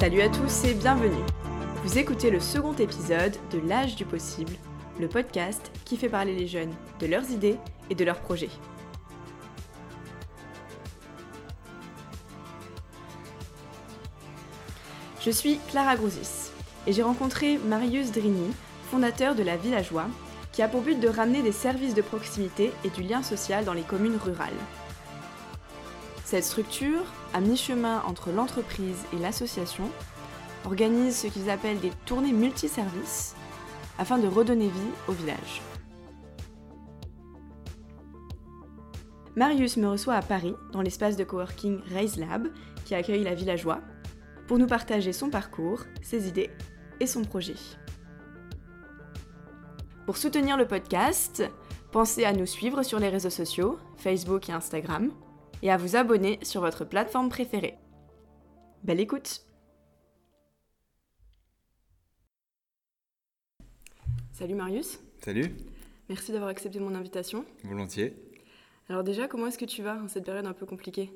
Salut à tous et bienvenue. Vous écoutez le second épisode de L'âge du possible, le podcast qui fait parler les jeunes de leurs idées et de leurs projets. Je suis Clara Grouzis et j'ai rencontré Marius Drini, fondateur de la Villageois, qui a pour but de ramener des services de proximité et du lien social dans les communes rurales. Cette structure, à mi-chemin entre l'entreprise et l'association, organise ce qu'ils appellent des tournées multiservices afin de redonner vie au village. Marius me reçoit à Paris, dans l'espace de coworking Raise Lab, qui accueille la villageois, pour nous partager son parcours, ses idées et son projet. Pour soutenir le podcast, pensez à nous suivre sur les réseaux sociaux, Facebook et Instagram, et à vous abonner sur votre plateforme préférée. Belle écoute Salut Marius. Salut. Merci d'avoir accepté mon invitation. Volontiers. Alors déjà, comment est-ce que tu vas en cette période un peu compliquée?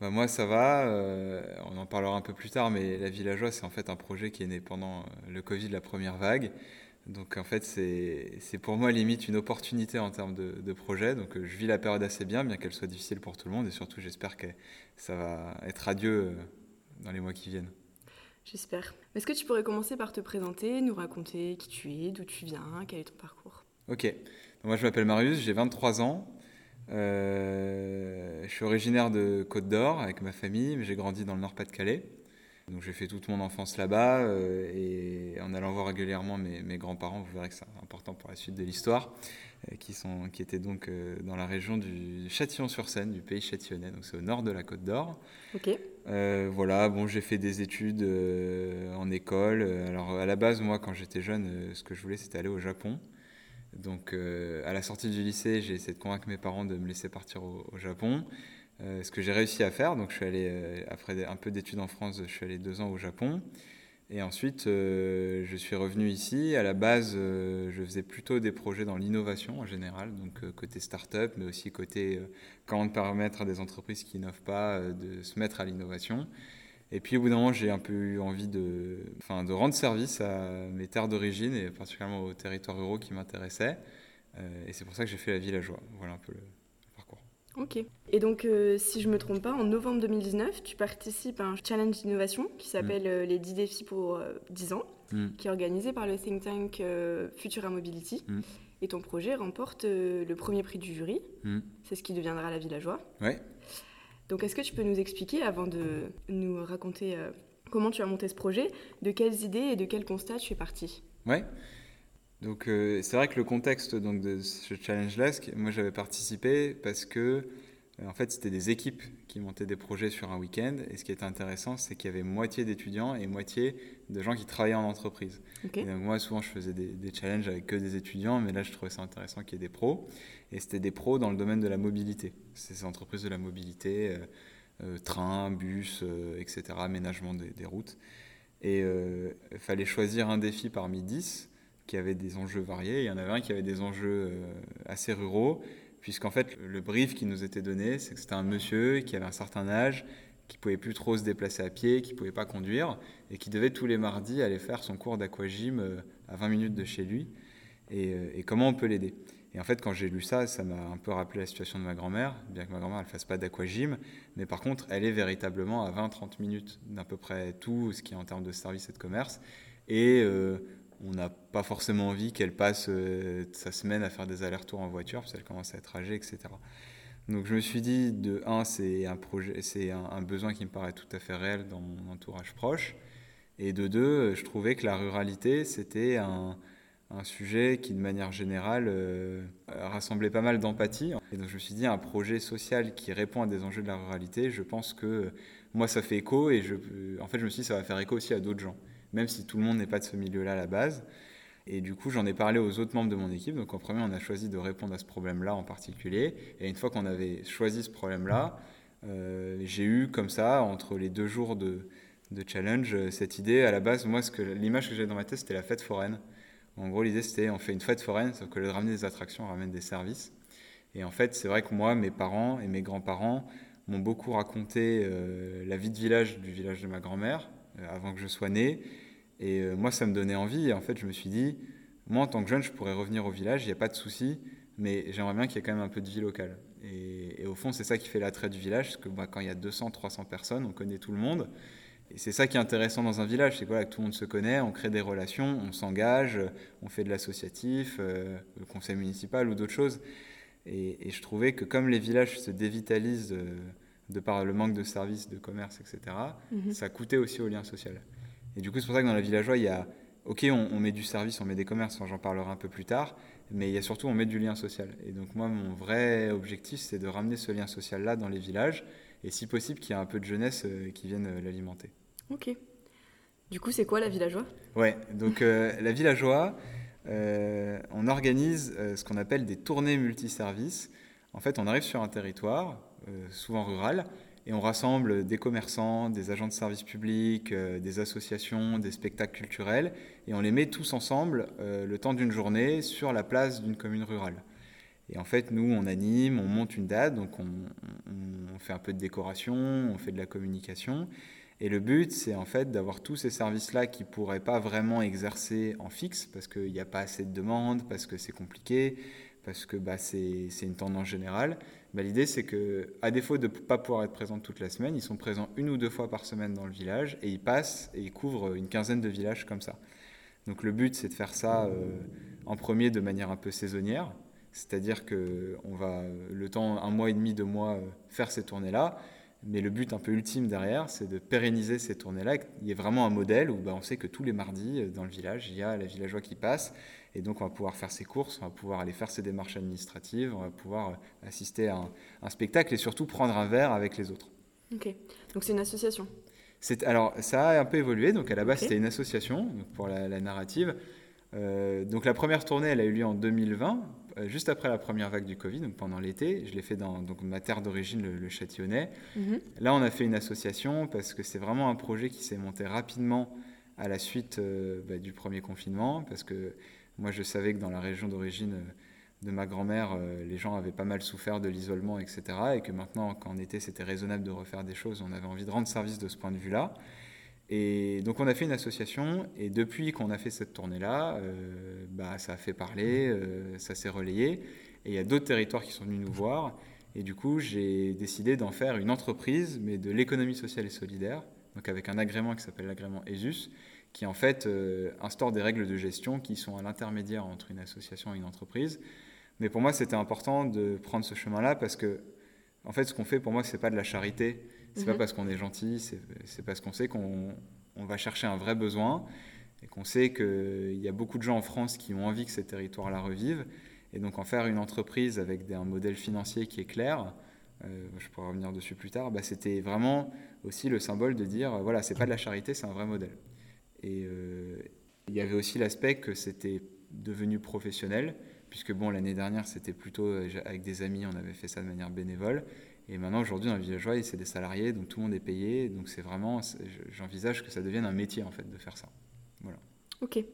Bah Moi, ça va. Euh, on en parlera un peu plus tard, mais La Villageoise, c'est en fait un projet qui est né pendant euh, le Covid, la première vague. Donc en fait, c'est pour moi limite une opportunité en termes de, de projet. Donc euh, je vis la période assez bien, bien qu'elle soit difficile pour tout le monde. Et surtout, j'espère que ça va être adieu euh, dans les mois qui viennent. J'espère. Est-ce que tu pourrais commencer par te présenter, nous raconter qui tu es, d'où tu viens, quel est ton parcours? Ok. Donc, moi, je m'appelle Marius, j'ai 23 ans. Euh, je suis originaire de Côte d'Or avec ma famille, mais j'ai grandi dans le Nord-Pas-de-Calais. Donc j'ai fait toute mon enfance là-bas euh, et en allant voir régulièrement mes, mes grands-parents, vous verrez que c'est important pour la suite de l'histoire, euh, qui, sont, qui étaient donc euh, dans la région du Châtillon-sur-Seine, du pays châtillonnais, donc c'est au nord de la Côte d'Or. Ok. Voilà, bon, j'ai fait des études en école. Alors à la base, moi, quand j'étais jeune, ce que je voulais, c'était aller au Japon. Donc à la sortie du lycée, j'ai essayé de convaincre mes parents de me laisser partir au, au Japon. Euh, ce que j'ai réussi à faire, donc je suis allé, euh, après un peu d'études en France, je suis allé deux ans au Japon. Et ensuite, euh, je suis revenu ici. À la base, je faisais plutôt des projets dans l'innovation en général, donc côté start-up, mais aussi côté comment permettre à des entreprises qui n'innovent pas de se mettre à l'innovation. Et puis au bout d'un moment, j'ai un peu eu envie de, de rendre service à mes terres d'origine et particulièrement aux territoires ruraux qui m'intéressaient. Et c'est pour ça que j'ai fait la villageois. Voilà un peu le. Ok. Et donc, euh, si je me trompe pas, en novembre 2019, tu participes à un challenge d'innovation qui s'appelle euh, les 10 défis pour euh, 10 ans, Mm. qui est organisé par le think tank euh, Futura Mobility. Mm. Et ton projet remporte euh, le premier prix du jury. Mm. C'est ce qui deviendra la villageois. Ouais. Donc, est-ce que tu peux nous expliquer, avant de nous raconter euh, comment tu as monté ce projet, de quelles idées et de quels constats tu es parti? Ouais. Donc euh, c'est vrai que le contexte donc, de ce challenge-là, ce qui- moi j'avais participé parce que euh, en fait c'était des équipes qui montaient des projets sur un week-end et ce qui était intéressant c'est qu'il y avait moitié d'étudiants et moitié de gens qui travaillaient en entreprise. Et donc moi souvent je faisais des, des challenges avec que des étudiants mais là je trouvais ça intéressant qu'il y ait des pros et c'était des pros dans le domaine de la mobilité. C'est ces entreprises de la mobilité, euh, euh, train, bus, etc., aménagement des, des routes. Et il fallait choisir un défi parmi 10 qui avait des enjeux variés. Il y en avait un qui avait des enjeux euh, assez ruraux, puisqu'en fait, le brief qui nous était donné, c'est que c'était un monsieur qui avait un certain âge, qui pouvait plus trop se déplacer à pied, qui pouvait pas conduire, et qui devait tous les mardis aller faire son cours d'aquagym euh, à 20 minutes de chez lui. Et, euh, comment on peut l'aider? Et en fait, quand j'ai lu ça, ça m'a un peu rappelé la situation de ma grand-mère, bien que ma grand-mère ne fasse pas d'aquagym, mais par contre, elle est véritablement à 20-30 minutes d'à peu près tout ce qui est en termes de service et de commerce. Et euh, on n'a pas forcément envie qu'elle passe euh, sa semaine à faire des allers-retours en voiture, parce qu'elle commence à être âgée, etc. Donc je me suis dit, de un, c'est un, un, besoin qui me paraît tout à fait réel dans mon entourage proche. Et de deux, je trouvais que la ruralité, c'était un, sujet qui, de manière générale, euh, rassemblait pas mal d'empathie. Et donc je me suis dit, un projet social qui répond à des enjeux de la ruralité, je pense que euh, moi, ça fait écho. Et je, en fait, je me suis dit, ça va faire écho aussi à d'autres gens, même si tout le monde n'est pas de ce milieu-là à la base. Et du coup, j'en ai parlé aux autres membres de mon équipe. Donc en premier, on a choisi de répondre à ce problème-là en particulier. Et une fois qu'on avait choisi ce problème-là, euh, j'ai eu comme ça, entre les deux jours de, challenge, euh, cette idée. À la base, moi, l'image que j'avais dans ma tête, c'était la fête foraine. En gros, l'idée, c'était on fait une fête foraine, sauf que de ramener des attractions, on ramène des services. Et en fait, c'est vrai que moi, mes parents et mes grands-parents m'ont beaucoup raconté euh, la vie de village du village de ma grand-mère, avant que je sois né. Et moi, ça me donnait envie. Et en fait, je me suis dit, moi, en tant que jeune, je pourrais revenir au village, il n'y a pas de souci, mais j'aimerais bien qu'il y ait quand même un peu de vie locale. Et, au fond, c'est ça qui fait l'attrait du village, parce que bah, quand il y a 200, 300 personnes, on connaît tout le monde. Et c'est ça qui est intéressant dans un village, c'est que tout le monde se connaît, on crée des relations, on s'engage, on fait de l'associatif, euh, le conseil municipal ou d'autres choses. Et, je trouvais que comme les villages se dévitalisent de, par le manque de services, de commerce, etc., mhm. ça coûtait aussi au lien social. Et du coup, c'est pour ça que dans la villageois, il y a, ok, on, met du service, on met des commerces, j'en parlerai un peu plus tard, mais il y a surtout, on met du lien social. Et donc moi, mon vrai objectif, c'est de ramener ce lien social-là dans les villages, et si possible, qu'il y ait un peu de jeunesse euh, qui vienne euh, l'alimenter. Ok. Du coup, c'est quoi la villageois Ouais, donc euh, la villageois, on organise ce qu'on appelle des tournées multiservices. En fait, on arrive sur un territoire, souvent rural, et on rassemble des commerçants, des agents de services publics, euh, des associations, des spectacles culturels, et on les met tous ensemble euh, le temps d'une journée sur la place d'une commune rurale. Et en fait, nous, on anime, on monte une date, donc on, fait un peu de décoration, on fait de la communication. Et le but, c'est en fait d'avoir tous ces services-là qui ne pourraient pas vraiment exercer en fixe, parce qu'il n'y a pas assez de demandes, parce que c'est compliqué, parce que bah, c'est une tendance générale. Bah, l'idée, c'est que, à défaut de ne pas pouvoir être présents toute la semaine, ils sont présents une ou deux fois par semaine dans le village et ils passent et ils couvrent une quinzaine de villages comme ça. Donc le but, c'est de faire ça euh, en premier de manière un peu saisonnière, c'est-à-dire qu'on va le temps, un mois et demi, deux mois, euh, faire ces tournées-là. Mais le but un peu ultime derrière, c'est de pérenniser ces tournées-là, qu'il y ait vraiment un modèle où bah, on sait que tous les mardis, euh, dans le village, il y a la villageois qui passe et donc, on va pouvoir faire ses courses, on va pouvoir aller faire ses démarches administratives, on va pouvoir euh, assister à un, spectacle et surtout prendre un verre avec les autres. Ok. Donc, c'est une association Alors, ça a un peu évolué. Donc, à la base, c'était une association pour la, narrative. Euh, donc, la première tournée, elle a eu lieu en 2020, euh, juste après la première vague du Covid, donc pendant l'été. Je l'ai fait dans donc, ma terre d'origine, le, Châtillonnais. Mhm. Là, on a fait une association parce que c'est vraiment un projet qui s'est monté rapidement à la suite bah, du premier confinement, parce que moi, je savais que dans la région d'origine euh, de ma grand-mère, euh, les gens avaient pas mal souffert de l'isolement, etc. Et que maintenant, qu'en été c'était raisonnable de refaire des choses, on avait envie de rendre service de ce point de vue-là. Et donc on a fait une association, et depuis qu'on a fait cette tournée-là, euh, bah, ça a fait parler, ça s'est relayé, et il y a d'autres territoires qui sont venus nous voir, et du coup j'ai décidé d'en faire une entreprise, mais de l'économie sociale et solidaire, donc avec un agrément qui s'appelle l'agrément ESUS, qui en fait euh, instaure des règles de gestion qui sont à l'intermédiaire entre une association et une entreprise. Mais pour moi, c'était important de prendre ce chemin-là parce que, en fait, ce qu'on fait pour moi, c'est pas de la charité. C'est pas mhm. parce qu'on est gentil, c'est parce qu'on sait qu'on on va chercher un vrai besoin et qu'on sait qu'il y a beaucoup de gens en France qui ont envie que ces territoires-là revivent. Et donc, en faire une entreprise avec un modèle financier qui est clair, euh, je pourrais revenir dessus plus tard, bah, c'était vraiment aussi le symbole de dire voilà, c'est pas de la charité, c'est un vrai modèle. Et euh, il y avait aussi l'aspect que c'était devenu professionnel, puisque bon, l'année dernière, c'était plutôt euh, avec des amis, on avait fait ça de manière bénévole. Et maintenant, aujourd'hui, dans le villageois, c'est des salariés, donc tout le monde est payé. Donc c'est vraiment, j'envisage que ça devienne un métier, en fait, de faire ça. Voilà. Ok.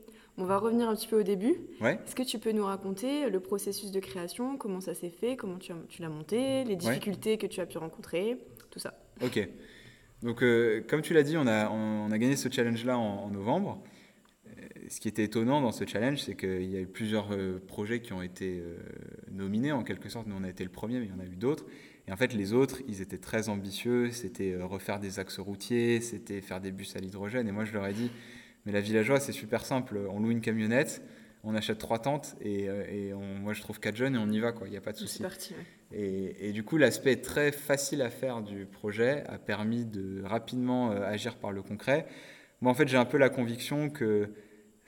On va revenir un petit peu au début. Ouais. Est-ce que tu peux nous raconter le processus de création, comment ça s'est fait, comment tu, tu l'as monté, les difficultés que tu as pu rencontrer, tout ça? Ok. Donc, euh, comme tu l'as dit, on a, on, a, gagné ce challenge-là en, novembre. Euh, ce qui était étonnant dans ce challenge, c'est qu'il y a eu plusieurs euh, projets qui ont été nominés en quelque sorte. Nous, on a été le premier, mais il y en a eu d'autres. Et en fait, les autres, ils étaient très ambitieux. C'était refaire des axes routiers, c'était faire des bus à l'hydrogène. Et moi, je leur ai dit, mais la villageoise, c'est super simple. On loue une camionnette, on achète trois tentes et, et moi, je trouve quatre jeunes et on y va. Il n'y a pas de souci. Parti. Et, du coup, l'aspect très facile à faire du projet a permis de rapidement euh, agir par le concret. Moi, en fait, j'ai un peu la conviction que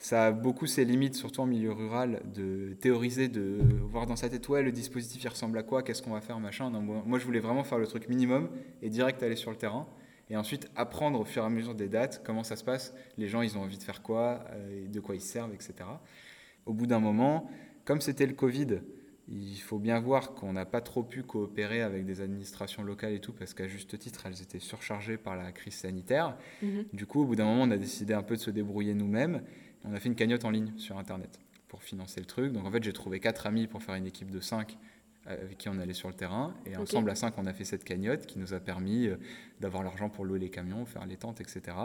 ça a beaucoup ses limites, surtout en milieu rural, de théoriser, de voir dans sa tête, ouais, le dispositif, il ressemble à quoi, qu'est-ce qu'on va faire, machin. moi, je voulais vraiment faire le truc minimum et direct aller sur le terrain. Et ensuite, apprendre au fur et à mesure des dates, comment ça se passe, les gens, ils ont envie de faire quoi, euh, de quoi ils servent, etc. Au bout d'un moment, comme c'était le Covid, il faut bien voir qu'on n'a pas trop pu coopérer avec des administrations locales et tout, parce qu'à juste titre, elles étaient surchargées par la crise sanitaire. Mhm. Du coup, au bout d'un moment, on a décidé un peu de se débrouiller nous-mêmes. On a fait une cagnotte en ligne sur Internet pour financer le truc. Donc en fait, j'ai trouvé quatre amis pour faire une équipe de cinq euh, avec qui on allait sur le terrain. Et ensemble, à cinq, on a fait cette cagnotte qui nous a permis euh, d'avoir l'argent pour louer les camions, faire les tentes, etc.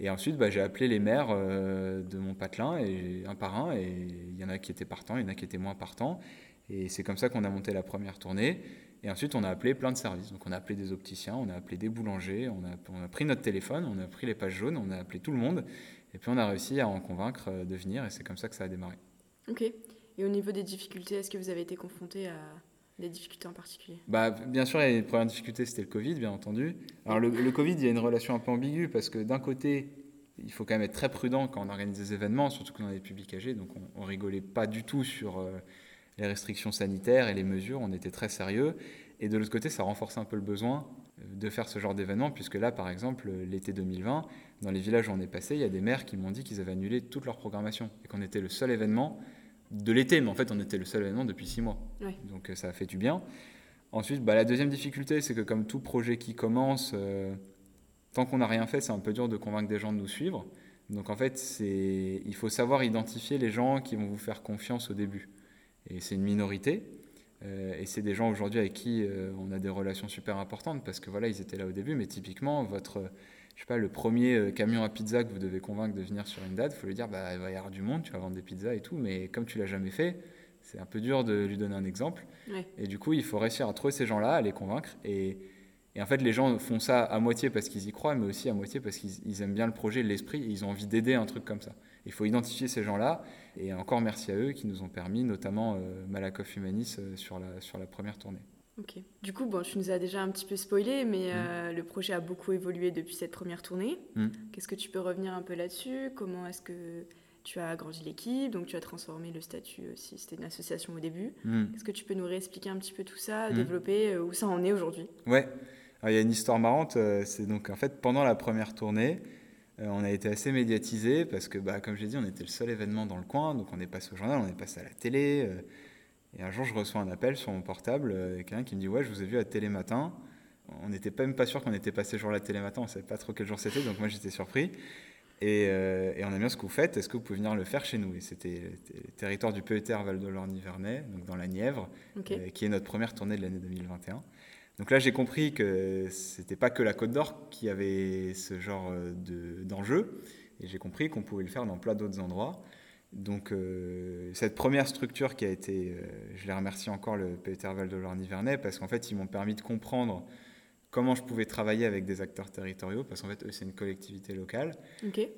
Et ensuite, bah, j'ai appelé les maires de mon patelin, et, un par un, et il y en a qui étaient partants, il y en a qui étaient moins partants. Et c'est comme ça qu'on a monté la première tournée. Et ensuite, on a appelé plein de services. Donc, on a appelé des opticiens, on a appelé des boulangers, on a, on a pris notre téléphone, on a pris les pages jaunes, on a appelé tout le monde. Et puis, on a réussi à en convaincre de venir, et c'est comme ça que ça a démarré. Ok. Et au niveau des difficultés, est-ce que vous avez été confronté à des difficultés en particulier? Bah, Bien sûr, les premières difficultés, c'était le Covid, bien entendu. Alors, le, le, Covid, il y a une relation un peu ambiguë parce que d'un côté, il faut quand même être très prudent quand on organise des événements, surtout quand on est public âgé. Donc, on, ne rigolait pas du tout sur euh, les restrictions sanitaires et les mesures. On était très sérieux. Et de l'autre côté, ça renforce un peu le besoin euh, de faire ce genre d'événement, puisque là, par exemple, l'été 2020, dans les villages où on est passé, il y a des maires qui m'ont dit qu'ils avaient annulé toute leur programmation et qu'on était le seul événement de l'été, mais en fait, on était le seul événement depuis six mois. Donc euh, ça a fait du bien. Ensuite, bah, la deuxième difficulté, c'est que comme tout projet qui commence, euh, tant qu'on n'a rien fait, c'est un peu dur de convaincre des gens de nous suivre. Donc en fait, il faut savoir identifier les gens qui vont vous faire confiance au début. Et c'est une minorité. Euh, et c'est des gens aujourd'hui avec qui on a des relations super importantes parce que voilà, ils étaient là au début, mais typiquement, votre je sais pas, le premier euh, camion à pizza que vous devez convaincre de venir sur une date, il faut lui dire, bah, il va y avoir du monde, tu vas vendre des pizzas et tout, mais comme tu l'as jamais fait, c'est un peu dur de lui donner un exemple. Et du coup, il faut réussir à trouver ces gens-là, à les convaincre. Et, et, en fait, les gens font ça à moitié parce qu'ils y croient, mais aussi à moitié parce qu'ils aiment bien le projet, l'esprit, et ils ont envie d'aider un truc comme ça. Il faut identifier ces gens-là. Et encore merci à eux qui nous ont permis, notamment euh, Malakoff Humanis, euh, sur, la, sur la première tournée. Ok. Du coup, bon, tu nous as déjà un petit peu spoilé, mais mm. euh, le projet a beaucoup évolué depuis cette première tournée. Mm. Qu'est-ce que tu peux revenir un peu là-dessus? Comment est-ce que tu as agrandi l'équipe? Donc, tu as transformé le statut aussi. C'était une association au début. Mm. Est-ce que tu peux nous réexpliquer un petit peu tout ça, développer où ça en est aujourd'hui? Ouais. Il y a une histoire marrante. Euh, c'est donc en fait pendant la première tournée. on a été assez médiatisé parce que, bah, comme j'ai dit, on était le seul événement dans le coin. Donc, on est passé au journal, on est passé à la télé. Et un jour, je reçois un appel sur mon portable, euh, quelqu'un qui me dit Ouais, je vous ai vu à Télématin. On n'était même pas sûr qu'on était passé jour là Télématin, on ne savait pas trop quel jour c'était, donc moi j'étais surpris. Euh, et, on aime bien ce que vous faites, est-ce que vous pouvez venir le faire chez nous? Et c'était le territoire du PETR Val de Nivernais, donc dans la Nièvre, euh, qui est notre première tournée de l'année 2021. Donc là, j'ai compris que c'était pas que la Côte d'Or qui avait ce genre d'enjeu, et j'ai compris qu'on pouvait le faire dans plein d'autres endroits. Donc euh, cette première structure qui a été, euh, je les remercie encore le Peter Val de Nivernais parce qu'en fait ils m'ont permis de comprendre comment je pouvais travailler avec des acteurs territoriaux parce qu'en fait eux c'est une collectivité locale.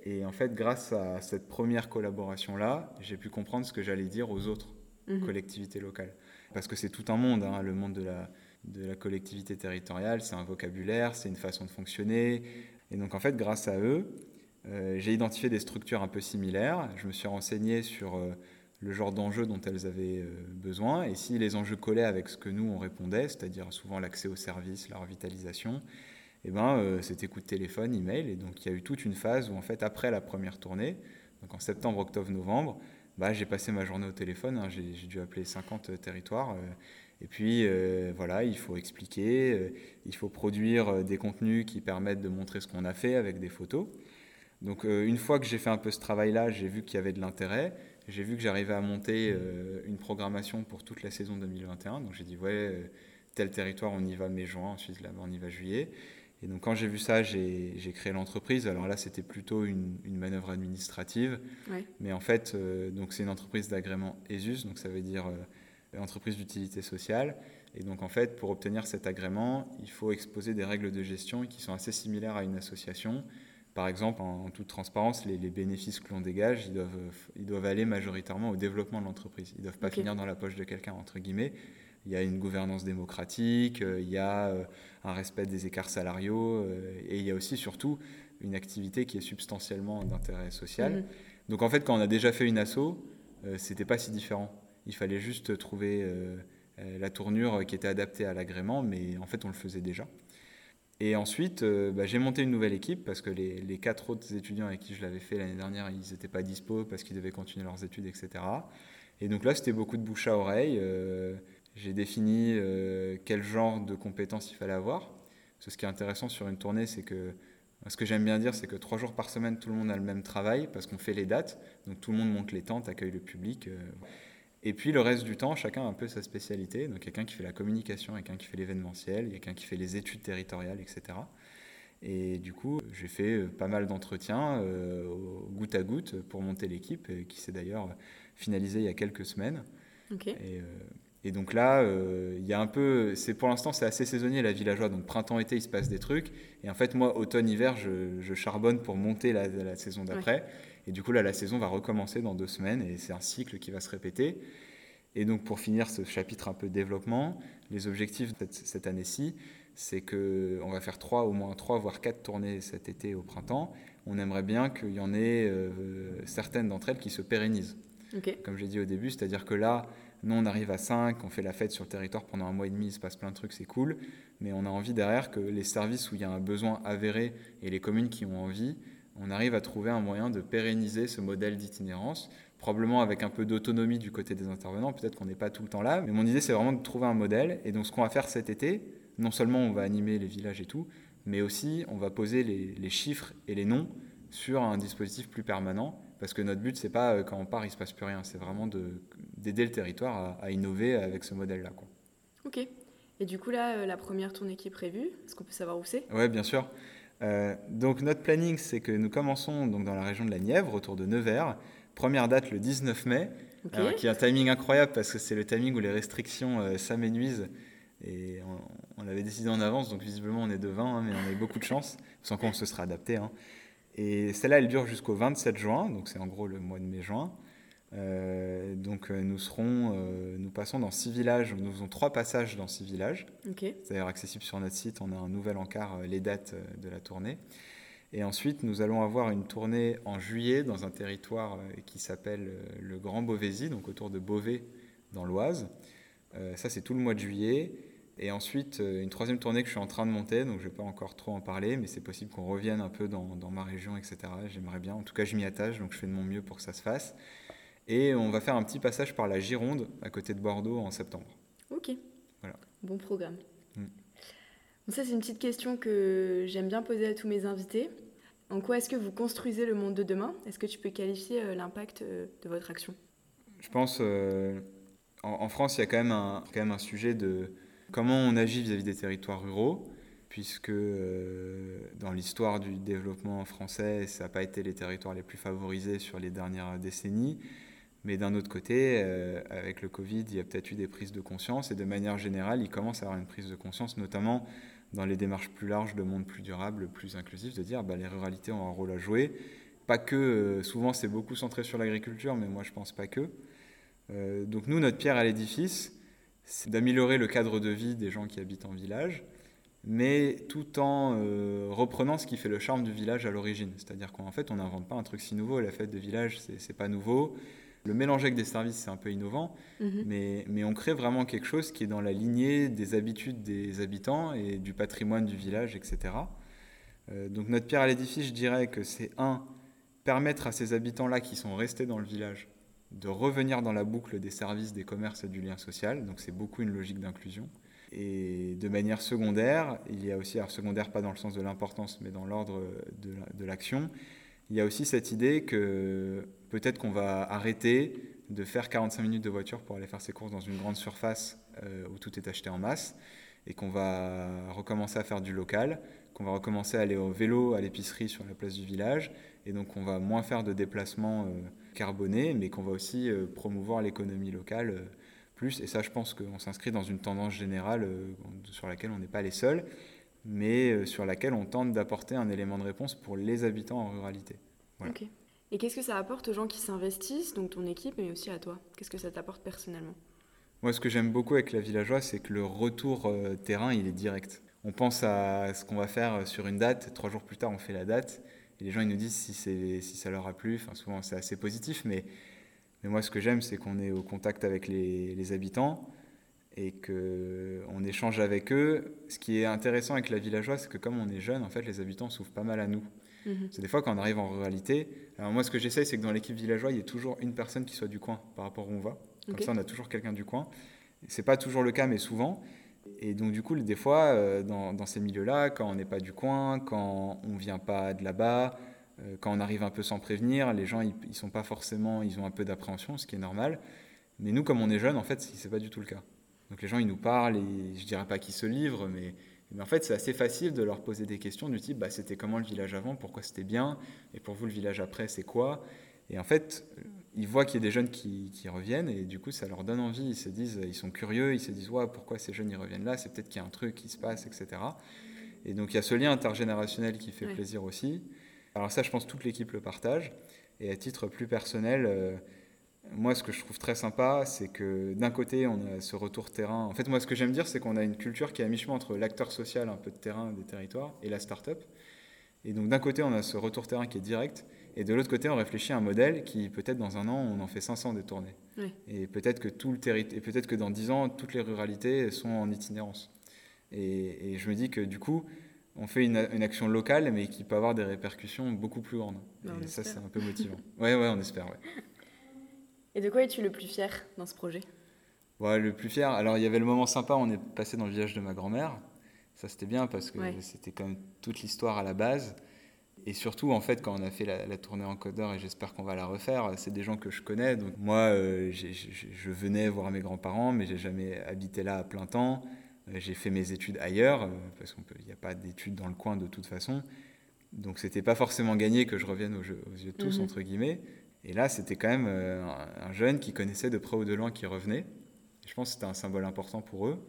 Et en fait grâce à cette première collaboration là, j'ai pu comprendre ce que j'allais dire aux autres mhm. collectivités locales parce que c'est tout un monde, hein, le monde de la de la collectivité territoriale, c'est un vocabulaire, c'est une façon de fonctionner. Et donc en fait grâce à eux, euh, j'ai identifié des structures un peu similaires. Je me suis renseigné sur euh, le genre d'enjeux dont elles avaient euh, besoin et si les enjeux collaient avec ce que nous on répondait, c'est-à-dire souvent l'accès aux services, la revitalisation, eh ben, c'était coup de téléphone, email. Et donc il y a eu toute une phase où en fait après la première tournée, donc en septembre, octobre, novembre, bah, j'ai passé ma journée au téléphone, hein. j'ai dû appeler 50 territoires. Et puis voilà, il faut expliquer, il faut produire des contenus qui permettent de montrer ce qu'on a fait avec des photos. Donc euh, une fois que j'ai fait un peu ce travail-là, j'ai vu qu'il y avait de l'intérêt. J'ai vu que j'arrivais à monter euh, une programmation pour toute la saison 2021. Donc j'ai dit, ouais, euh, tel territoire, on y va mai-juin, ensuite là on y va juillet. Et donc quand j'ai vu ça, j'ai créé l'entreprise. Alors là, c'était plutôt une, une, manœuvre administrative. Mais en fait, donc c'est une entreprise d'agrément ESUS, donc ça veut dire entreprise d'utilité sociale. Et donc en fait, pour obtenir cet agrément, il faut exposer des règles de gestion qui sont assez similaires à une association. Par exemple, en, toute transparence, les, bénéfices que l'on dégage, ils doivent, ils doivent aller majoritairement au développement de l'entreprise. Ils ne doivent pas finir dans la poche de quelqu'un, entre guillemets. Il y a une gouvernance démocratique, euh, il y a euh, un respect des écarts salariaux, euh, et il y a aussi surtout une activité qui est substantiellement d'intérêt social. Mhm. Donc en fait, quand on a déjà fait une asso, c'était pas si différent. Il fallait juste trouver la tournure qui était adaptée à l'agrément, mais en fait, on le faisait déjà. Et ensuite, euh, bah, j'ai monté une nouvelle équipe parce que les, quatre autres étudiants avec qui je l'avais fait l'année dernière, ils n'étaient pas dispo parce qu'ils devaient continuer leurs études, etc. Et donc là, c'était beaucoup de bouche à oreille. Euh, j'ai défini euh, quel genre de compétences il fallait avoir. ce qui est intéressant sur une tournée, c'est que ce que j'aime bien dire, c'est que trois jours par semaine, tout le monde a le même travail parce qu'on fait les dates. Donc tout le monde monte les tentes, accueille le public. Et puis le reste du temps, chacun a un peu sa spécialité. Donc quelqu'un qui fait la communication, quelqu'un qui fait l'événementiel, quelqu'un qui fait les études territoriales, etc. Et du coup, j'ai fait pas mal d'entretiens au goutte à goutte pour monter l'équipe, qui s'est d'ailleurs finalisée il y a quelques semaines. Et, et, donc là, il y a un peu, c'est pour l'instant c'est assez saisonnier la villageoise. Donc printemps-été, il se passe des trucs. Et en fait, moi, automne-hiver, je, charbonne pour monter la, la saison d'après. Et du coup, là, la saison va recommencer dans deux semaines et c'est un cycle qui va se répéter. Et donc, pour finir ce chapitre un peu développement, les objectifs de cette année-ci, c'est qu'on va faire trois, au moins trois, voire quatre tournées cet été au printemps. On aimerait bien qu'il y en ait euh, certaines d'entre elles qui se pérennisent. Comme j'ai dit au début, c'est-à-dire que là, nous, on arrive à 5, on fait la fête sur le territoire pendant un mois et demi, il se passe plein de trucs, c'est cool. Mais on a envie derrière que les services où il y a un besoin avéré et les communes qui ont envie on arrive à trouver un moyen de pérenniser ce modèle d'itinérance, probablement avec un peu d'autonomie du côté des intervenants, peut-être qu'on n'est pas tout le temps là, mais mon idée c'est vraiment de trouver un modèle, et donc ce qu'on va faire cet été, non seulement on va animer les villages et tout, mais aussi on va poser les, chiffres et les noms sur un dispositif plus permanent, parce que notre but c'est pas euh, quand on part il se passe plus rien, c'est vraiment d'aider le territoire à, innover avec ce modèle-là. Ok. Et du coup là, euh, la première tournée qui est prévue, est-ce qu'on peut savoir où c'est? Ouais, bien sûr. Euh, donc notre planning, c'est que nous commençons donc dans la région de la Nièvre, autour de Nevers. Première date le 19 mai, qui est un timing incroyable parce que c'est le timing où les restrictions euh, s'amenuisent. Et on, l'avait décidé en avance, donc visiblement on est de 20, hein, mais on a eu beaucoup de chance, sans qu'on se sera adapté. Hein. Et celle-là, elle dure jusqu'au 27 juin, donc c'est en gros le mois de mai-juin. Euh, donc euh, nous serons, euh, nous passons dans six villages, nous faisons trois passages dans six villages. C'est d'ailleurs accessible sur notre site, on a un nouvel encart, les dates de la tournée. Et ensuite, nous allons avoir une tournée en juillet dans un territoire qui s'appelle le Grand Beauvaisis, donc autour de Beauvais dans l'Oise. ça, c'est tout le mois de juillet. Et ensuite, une troisième tournée que je suis en train de monter, donc je ne vais pas encore trop en parler, mais c'est possible qu'on revienne un peu dans, dans ma région, etc. J'aimerais bien. En tout cas, je m'y attache, donc je fais de mon mieux pour que ça se fasse. Et on va faire un petit passage par la Gironde, à côté de Bordeaux, en septembre. Ok. Voilà. Bon programme. Mm. ça, c'est une petite question que j'aime bien poser à tous mes invités. En quoi est-ce que vous construisez le monde de demain? Est-ce que tu peux qualifier euh, l'impact euh, de votre action? Je pense, euh, en, France, il y a quand même, un, quand même un sujet de comment on agit vis-à-vis des territoires ruraux, puisque dans l'histoire du développement français, ça n'a pas été les territoires les plus favorisés sur les dernières décennies. Mais d'un autre côté, euh, avec le Covid, il y a peut-être eu des prises de conscience et de manière générale, il commence à avoir une prise de conscience, notamment dans les démarches plus larges de monde plus durable, plus inclusif, de dire bah, les ruralités ont un rôle à jouer. Pas que, euh, souvent c'est beaucoup centré sur l'agriculture, mais moi je pense pas que. Euh, donc nous, notre pierre à l'édifice, c'est d'améliorer le cadre de vie des gens qui habitent en village, mais tout en reprenant ce qui fait le charme du village à l'origine. C'est-à-dire qu'en fait, on n'invente pas un truc si nouveau. La fête de village, c'est pas nouveau. Le mélange avec des services, c'est un peu innovant, mhm. mais, mais on crée vraiment quelque chose qui est dans la lignée des habitudes des habitants et du patrimoine du village, etc. Euh, donc notre pierre à l'édifice, je dirais que c'est un, permettre à ces habitants-là qui sont restés dans le village de revenir dans la boucle des services, des commerces et du lien social. Donc c'est beaucoup une logique d'inclusion. Et de manière secondaire, il y a aussi, alors secondaire pas dans le sens de l'importance, mais dans l'ordre de l'action, il y a aussi cette idée que peut-être qu'on va arrêter de faire 45 minutes de voiture pour aller faire ses courses dans une grande surface euh, où tout est acheté en masse et qu'on va recommencer à faire du local, qu'on va recommencer à aller au vélo à l'épicerie sur la place du village et donc on va moins faire de déplacements euh, carbonés mais qu'on va aussi euh, promouvoir l'économie locale plus. Et ça je pense qu'on s'inscrit dans une tendance générale sur laquelle on n'est pas les seuls mais sur laquelle on tente d'apporter un élément de réponse pour les habitants en ruralité. Et qu'est-ce que ça apporte aux gens qui s'investissent, donc ton équipe, mais aussi à toi? Qu'est-ce que ça t'apporte personnellement? Moi, ce que j'aime beaucoup avec la villageoise, c'est que le retour euh, terrain, il est direct. On pense à ce qu'on va faire euh, sur une date, trois jours plus tard, on fait la date, et les gens, ils nous disent si, si ça leur a plu. Enfin, souvent, c'est assez positif, mais, moi, ce que j'aime, c'est qu'on est au contact avec les, les habitants et qu'on échange avec eux. Ce qui est intéressant avec la villageoise, c'est que comme on est jeune, en fait, les habitants s'ouvrent pas mal à nous. Mhm. C'est des fois quand on arrive en ruralité. Alors moi, ce que j'essaye, c'est que dans l'équipe villageoise, il y ait toujours une personne qui soit du coin par rapport où on va. Comme ça, on a toujours quelqu'un du coin. C'est pas toujours le cas, mais souvent. Et donc, du coup, des fois, euh, dans, ces milieux-là, quand on n'est pas du coin, quand on vient pas de là-bas, euh, quand on arrive un peu sans prévenir, les gens, ils, ils sont pas forcément, ils ont un peu d'appréhension, ce qui est normal. Mais nous, comme on est jeune, en fait, c'est pas du tout le cas. Donc les gens, ils nous parlent, et je dirais pas qu'ils se livrent, mais, Mais en fait, c'est assez facile de leur poser des questions du type bah, c'était comment le village avant, pourquoi c'était bien, et pour vous, le village après, c'est quoi? Et en fait, ils voient qu'il y a des jeunes qui, reviennent, et du coup, ça leur donne envie. Ils se disent, ils sont curieux, ils se disent ouais, pourquoi ces jeunes ils reviennent là? C'est peut-être qu'il y a un truc qui se passe, etc. Et donc, il y a ce lien intergénérationnel qui fait plaisir aussi. Alors, ça, je pense toute l'équipe le partage. Et à titre plus personnel, euh, moi, ce que je trouve très sympa, c'est que d'un côté, on a ce retour terrain. En fait, moi, ce que j'aime dire, c'est qu'on a une culture qui est à mi-chemin entre l'acteur social, un peu de terrain, des territoires, et la start-up. Et donc, d'un côté, on a ce retour terrain qui est direct, et de l'autre côté, on réfléchit à un modèle qui, peut-être dans un an, on en fait 500 des tournées. Et peut-être que tout le et peut-être que dans 10 ans, toutes les ruralités sont en itinérance. Et, je me dis que du coup, on fait une, action locale, mais qui peut avoir des répercussions beaucoup plus grandes. Bah, et ça, c'est un peu motivant. ouais, ouais, on espère, ouais. Et de quoi es-tu le plus fier dans ce projet? Ouais, Le plus fier, alors il y avait le moment sympa, on est passé dans le village de ma grand-mère. Ça c'était bien parce que c'était quand même toute l'histoire à la base. Et surtout, en fait, quand on a fait la, tournée en codeur, et j'espère qu'on va la refaire, c'est des gens que je connais. Donc moi, euh, je venais voir mes grands-parents, mais j'ai jamais habité là à plein temps. Euh, j'ai fait mes études ailleurs, euh, parce qu'il n'y a pas d'études dans le coin de toute façon. Donc c'était pas forcément gagné que je revienne aux, yeux de tous, mhm. entre guillemets. Et là, c'était quand même euh, un jeune qui connaissait de près ou de loin qui revenait. je pense que c'était un symbole important pour eux.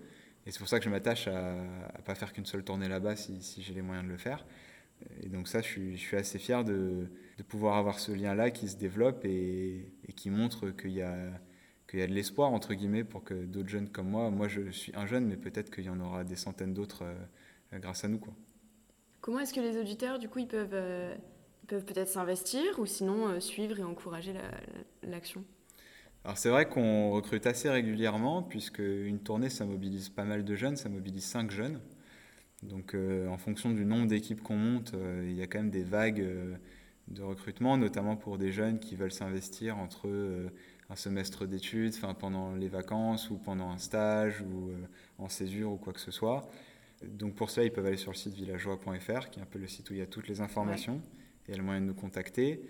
Et c'est pour ça que je m'attache à ne pas faire qu'une seule tournée là-bas si, j'ai les moyens de le faire. Et donc ça, je suis, assez fier de, pouvoir avoir ce lien-là qui se développe et, et qui montre qu'il y a, qu'il y a de l'espoir, entre guillemets, pour que d'autres jeunes comme moi, moi je suis un jeune, mais peut-être qu'il y en aura des centaines d'autres euh, grâce à nous. Quoi. Comment est-ce que les auditeurs, du coup, ils peuvent... Euh, peuvent peut-être s'investir ou sinon euh, suivre et encourager l'action Alors c'est vrai qu'on recrute assez régulièrement puisque une tournée ça mobilise pas mal de jeunes, ça mobilise 5 jeunes. Donc euh, en fonction du nombre d'équipes qu'on monte, euh, il y a quand même des vagues de recrutement, notamment pour des jeunes qui veulent s'investir entre un semestre d'études, pendant les vacances ou pendant un stage ou en césure ou quoi que ce soit. Donc pour cela, ils peuvent aller sur le site villageois.fr, qui est un peu le site où il y a toutes les informations y a le moyen de nous contacter.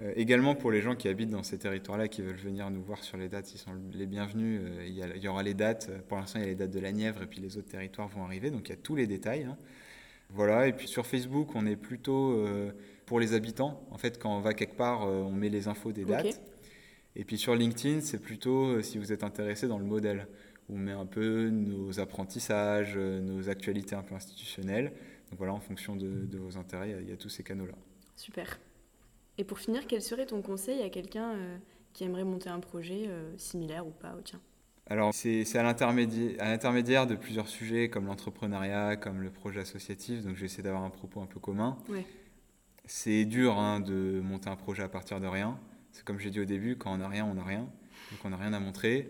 Euh, également pour les gens qui habitent dans ces territoires-là, qui veulent venir nous voir sur les dates, ils sont les bienvenus. Euh, il, y aura les dates, pour l'instant il y a les dates de la Nièvre et puis les autres territoires vont arriver, donc il y a tous les détails. Hein. Voilà, et puis sur Facebook, on est plutôt euh, pour les habitants. En fait, quand on va quelque part, on met les infos des dates. Et puis sur LinkedIn, c'est plutôt si vous êtes intéressé dans le modèle. On met un peu nos apprentissages, nos actualités un peu institutionnelles. Donc voilà, en fonction de, vos intérêts, il y a tous ces canaux-là. Super. Et pour finir, quel serait ton conseil à quelqu'un euh, qui aimerait monter un projet euh, similaire ou pas au tien? Alors, c'est à l'intermédiaire de plusieurs sujets comme l'entrepreneuriat, comme le projet associatif, donc j'essaie d'avoir un propos un peu commun. C'est dur hein, de monter un projet à partir de rien. C'est comme j'ai dit au début, quand on n'a rien, on n'a rien. Donc on n'a rien à montrer.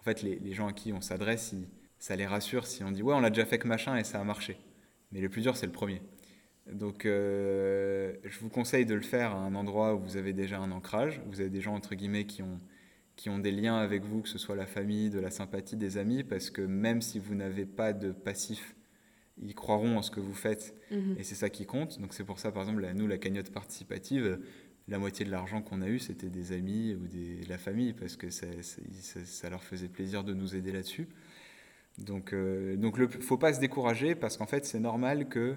En fait, les, les gens à qui on s'adresse, ça les rassure si on dit ouais, on l'a déjà fait que machin et ça a marché. Mais le plus dur, c'est le premier. Donc, euh, je vous conseille de le faire à un endroit où vous avez déjà un ancrage, où vous avez des gens, entre guillemets, qui ont, qui ont des liens avec vous, que ce soit la famille, de la sympathie, des amis, parce que même si vous n'avez pas de passif, ils croiront en ce que vous faites, mhm. et c'est ça qui compte. Donc, c'est pour ça, par exemple, nous, la cagnotte participative, la moitié de l'argent qu'on a eu, c'était des amis ou des, de la famille, parce que ça, ça, leur faisait plaisir de nous aider là-dessus. Donc, euh, donc il ne faut pas se décourager, parce qu'en fait, c'est normal que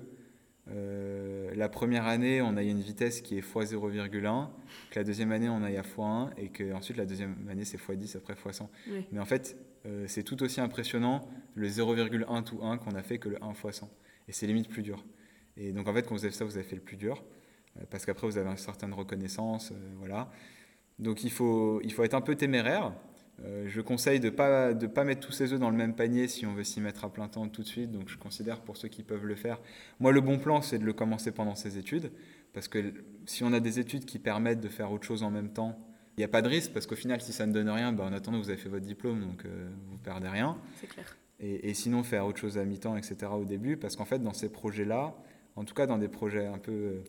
euh, la première année, on a une vitesse qui est x0,1, que la deuxième année, on a à x1, et que ensuite la deuxième année, c'est x10, après x100. Mais en fait, euh, c'est tout aussi impressionnant le 0,1 tout 1 qu'on a fait que le 1 x 100. Et c'est limite plus dur. Et donc en fait, quand vous avez ça, vous avez fait le plus dur, euh, parce qu'après, vous avez une certaine reconnaissance. voilà. Donc il faut, il faut être un peu téméraire. Euh, je conseille de ne pas, de pas mettre tous ses œufs dans le même panier si on veut s'y mettre à plein temps tout de suite. Donc je considère pour ceux qui peuvent le faire. Moi, le bon plan, c'est de le commencer pendant ses études. Parce que si on a des études qui permettent de faire autre chose en même temps, il n'y a pas de risque. Parce qu'au final, si ça ne donne rien, bah, en attendant, vous avez fait votre diplôme, donc euh, vous ne perdez rien. C'est clair. Et, et, sinon, faire autre chose à mi-temps, etc. au début. Parce qu'en fait, dans ces projets-là, en tout cas dans des projets un peu euh,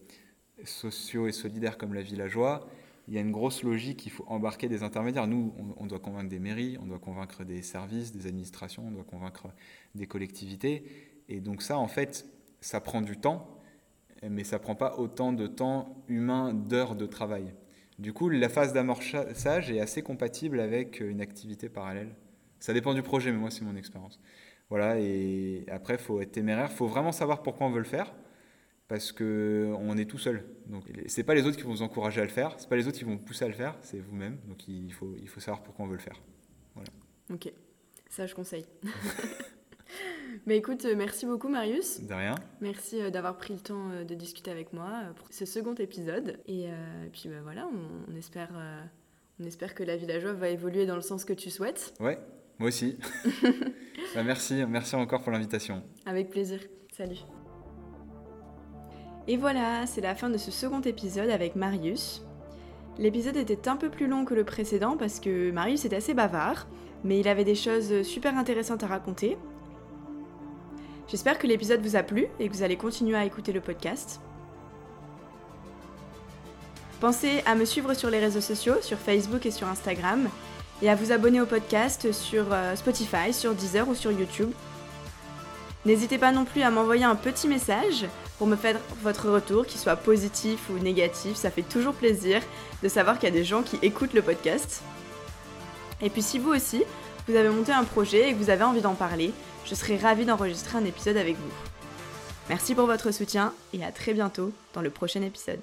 sociaux et solidaires comme la villageois, il y a une grosse logique, il faut embarquer des intermédiaires. Nous, on, doit convaincre des mairies, on doit convaincre des services, des administrations, on doit convaincre des collectivités. Et donc ça, en fait, ça prend du temps, mais ça prend pas autant de temps humain d'heures de travail. Du coup, la phase d'amorçage est assez compatible avec une activité parallèle. Ça dépend du projet, mais moi, c'est mon expérience. Voilà, et après, il faut être téméraire, il faut vraiment savoir pourquoi on veut le faire, parce qu'on est tout seul. Donc, c'est pas les autres qui vont vous encourager à le faire, c'est pas les autres qui vont vous pousser à le faire, c'est vous-même. Donc, il faut, il faut savoir pourquoi on veut le faire. Voilà. Ok, ça je conseille. Mais écoute, euh, merci beaucoup Marius. De rien. Merci euh, d'avoir pris le temps euh, de discuter avec moi pour ce second épisode. Et puis bah, voilà, on, espère, on espère que la villageoise va évoluer dans le sens que tu souhaites. Ouais, moi aussi. bah, merci, merci encore pour l'invitation. Avec plaisir. Salut. Et voilà, c'est la fin de ce second épisode avec Marius. L'épisode était un peu plus long que le précédent parce que Marius est assez bavard, mais il avait des choses super intéressantes à raconter, J'espère que l'épisode vous a plu et que vous allez continuer à écouter le podcast. Pensez à me suivre sur les réseaux sociaux, sur Facebook et sur Instagram, et à vous abonner au podcast sur euh, Spotify, sur Deezer ou sur YouTube. N'hésitez pas non plus à m'envoyer un petit message pour me faire votre retour, qu'il soit positif ou négatif. Ça fait toujours plaisir de savoir qu'il y a des gens qui écoutent le podcast. Et puis si vous aussi, vous avez monté un projet et que vous avez envie d'en parler, je serai ravie d'enregistrer un épisode avec vous. Merci pour votre soutien et à très bientôt dans le prochain épisode.